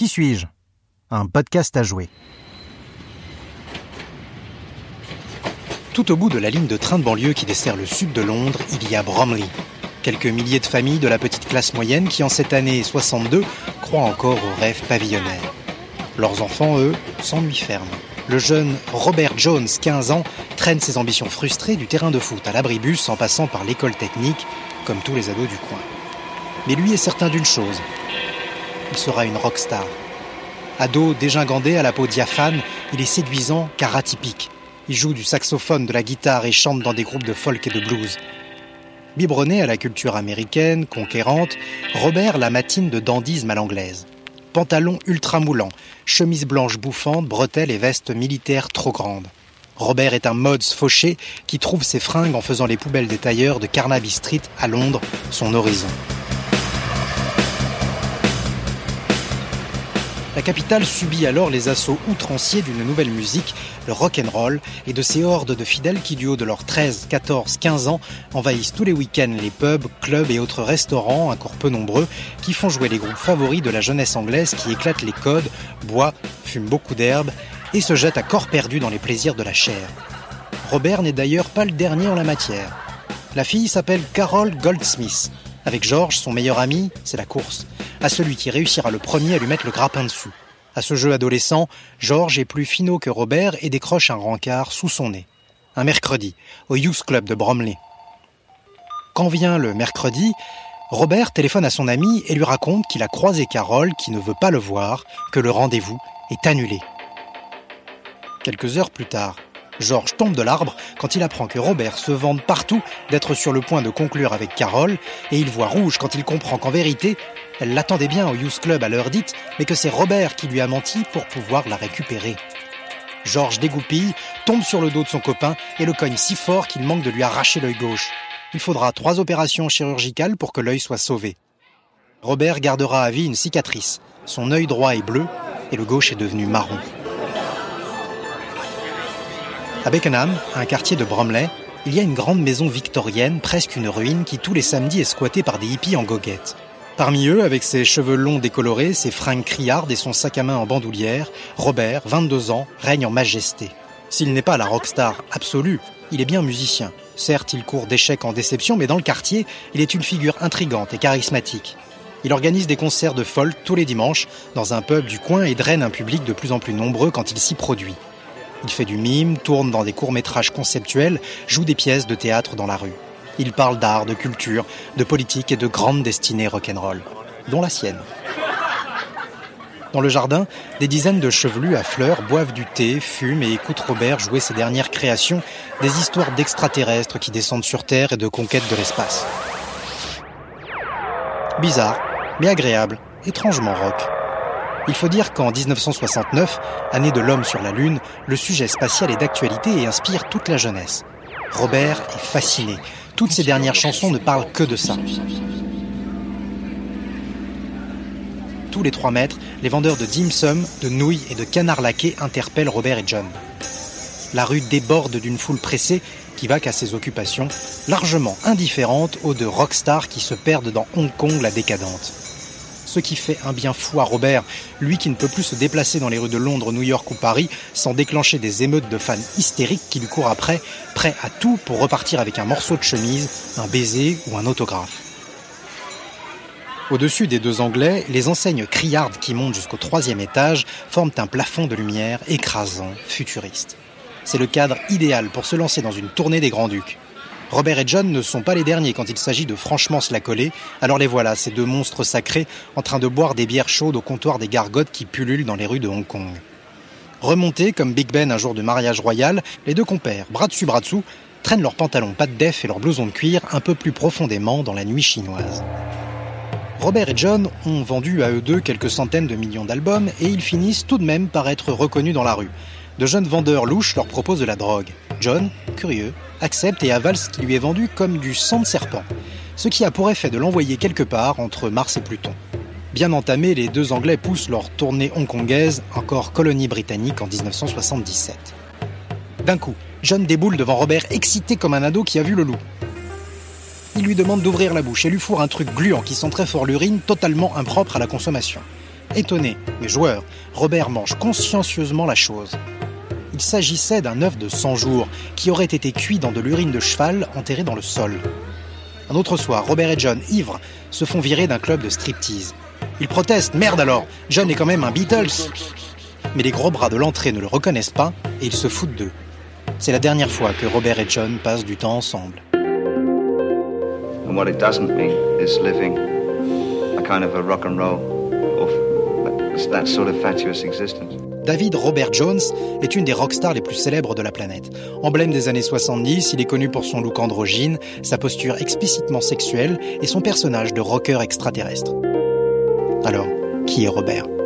Qui suis-je? Un podcast à jouer. Tout au bout de la ligne de train de banlieue qui dessert le sud de Londres, il y a Bromley. Quelques milliers de familles de la petite classe moyenne qui, en cette année 62, croient encore aux rêves pavillonnaires. Leurs enfants, eux, s'ennuient ferme. Le jeune Robert Jones, 15 ans, traîne ses ambitions frustrées du terrain de foot à l'abribus en passant par l'école technique, comme tous les ados du coin. Mais lui est certain d'une chose, il sera une rockstar. Ado dégingandé à la peau diaphane, il est séduisant car atypique. Il joue du saxophone, de la guitare et chante dans des groupes de folk et de blues. Biberonné à la culture américaine, conquérante, Robert la matine de dandisme à l'anglaise. Pantalon ultra moulant, chemise blanche bouffante, bretelles et veste militaire trop grande. Robert est un mods fauché qui trouve ses fringues en faisant les poubelles des tailleurs de Carnaby Street à Londres son horizon. La capitale subit alors les assauts outranciers d'une nouvelle musique, le rock and roll, et de ces hordes de fidèles qui, du haut de leurs 13, 14, 15 ans, envahissent tous les week-ends les pubs, clubs et autres restaurants, encore peu nombreux, qui font jouer les groupes favoris de la jeunesse anglaise qui éclatent les codes, boit, fume beaucoup d'herbe et se jette à corps perdu dans les plaisirs de la chair. Robert n'est d'ailleurs pas le dernier en la matière. La fille s'appelle Carol Goldsmith. Avec George, son meilleur ami, c'est la course à celui qui réussira le premier à lui mettre le grappin dessus. À ce jeu adolescent, George est plus finot que Robert et décroche un rencard sous son nez. Un mercredi, au Youth Club de Bromley. Quand vient le mercredi, Robert téléphone à son ami et lui raconte qu'il a croisé Carole qui ne veut pas le voir, que le rendez-vous est annulé. Quelques heures plus tard, George tombe de l'arbre quand il apprend que Robert se vante partout d'être sur le point de conclure avec Carole, et il voit rouge quand il comprend qu'en vérité, elle l'attendait bien au Youth Club à l'heure dite, mais que c'est Robert qui lui a menti pour pouvoir la récupérer. George dégoupille, tombe sur le dos de son copain et le cogne si fort qu'il manque de lui arracher l'œil gauche. Il faudra trois opérations chirurgicales pour que l'œil soit sauvé. Robert gardera à vie une cicatrice. Son œil droit est bleu et le gauche est devenu marron. À Beckenham, un quartier de Bromley, il y a une grande maison victorienne, presque une ruine, qui tous les samedis est squattée par des hippies en goguette. Parmi eux, avec ses cheveux longs décolorés, ses fringues criardes et son sac à main en bandoulière, Robert, 22 ans, règne en majesté. S'il n'est pas la rockstar absolue, il est bien musicien. Certes, il court d'échec en déception, mais dans le quartier, il est une figure intrigante et charismatique. Il organise des concerts de folk tous les dimanches dans un pub du coin et draine un public de plus en plus nombreux quand il s'y produit. Il fait du mime, tourne dans des courts-métrages conceptuels, joue des pièces de théâtre dans la rue. Il parle d'art, de culture, de politique et de grandes destinées rock'n'roll, dont la sienne. Dans le jardin, des dizaines de chevelus à fleurs boivent du thé, fument et écoutent Robert jouer ses dernières créations, des histoires d'extraterrestres qui descendent sur Terre et de conquête de l'espace. Bizarre, mais agréable, étrangement rock. Il faut dire qu'en 1969, année de l'homme sur la Lune, le sujet spatial est d'actualité et inspire toute la jeunesse. Robert est fasciné. Toutes ses dernières chansons ne parlent que de ça. Tous les trois mètres, les vendeurs de dim sum, de nouilles et de canards laqués interpellent Robert et John. La rue déborde d'une foule pressée qui va qu'à ses occupations, largement indifférente aux deux rockstars qui se perdent dans Hong Kong la décadente ce qui fait un bien fou à Robert, lui qui ne peut plus se déplacer dans les rues de Londres, New York ou Paris sans déclencher des émeutes de fans hystériques qui lui courent après, prêts à tout pour repartir avec un morceau de chemise, un baiser ou un autographe. Au-dessus des deux Anglais, les enseignes criardes qui montent jusqu'au troisième étage forment un plafond de lumière écrasant, futuriste. C'est le cadre idéal pour se lancer dans une tournée des Grands-Ducs. Robert et John ne sont pas les derniers quand il s'agit de franchement se la coller, alors les voilà, ces deux monstres sacrés, en train de boire des bières chaudes au comptoir des gargotes qui pullulent dans les rues de Hong Kong. Remontés comme Big Ben un jour de mariage royal, les deux compères, bras dessus bras dessous, traînent leurs pantalons pas de def et leurs blousons de cuir un peu plus profondément dans la nuit chinoise. Robert et John ont vendu à eux deux quelques centaines de millions d'albums et ils finissent tout de même par être reconnus dans la rue. De jeunes vendeurs louches leur proposent de la drogue. John, curieux, accepte et avale ce qui lui est vendu comme du sang de serpent, ce qui a pour effet de l'envoyer quelque part entre Mars et Pluton. Bien entamés, les deux Anglais poussent leur tournée hongkongaise, encore colonie britannique en 1977. D'un coup, John déboule devant Robert excité comme un ado qui a vu le loup. Il lui demande d'ouvrir la bouche et lui fourre un truc gluant qui sent très fort l'urine, totalement impropre à la consommation. Étonné, mais joueur, Robert mange consciencieusement la chose. Il s'agissait d'un œuf de 100 jours qui aurait été cuit dans de l'urine de cheval enterré dans le sol. Un autre soir, Robert et John, ivres, se font virer d'un club de striptease. Ils protestent, merde alors, John est quand même un Beatles. Mais les gros bras de l'entrée ne le reconnaissent pas et ils se foutent d'eux. C'est la dernière fois que Robert et John passent du temps ensemble. David Robert Jones est une des rockstars les plus célèbres de la planète. Emblème des années 70, il est connu pour son look androgyne, sa posture explicitement sexuelle et son personnage de rocker extraterrestre. Alors, qui est Robert?